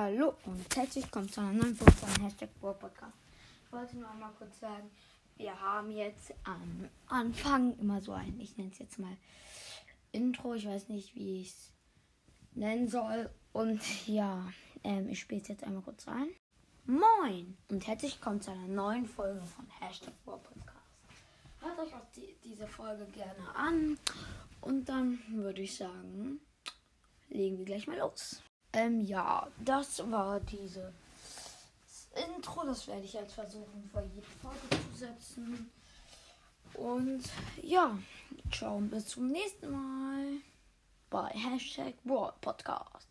Hallo und herzlich willkommen zu einer neuen Folge von Hashtag Podcast. Ich wollte nur einmal kurz sagen, wir haben jetzt am Anfang immer so ein, ich nenne es jetzt mal Intro, ich weiß nicht, wie ich es nennen soll. Und ja, ähm, ich spiele es jetzt einmal kurz rein. Moin und herzlich willkommen zu einer neuen Folge von Hashtag Podcast. Hört euch auch die, diese Folge gerne an und dann würde ich sagen, legen wir gleich mal los. Ähm, ja, das war diese Intro. Das werde ich jetzt versuchen, vor jede Folge zu setzen. Und ja, ciao und bis zum nächsten Mal bei Hashtag Brawl Podcast.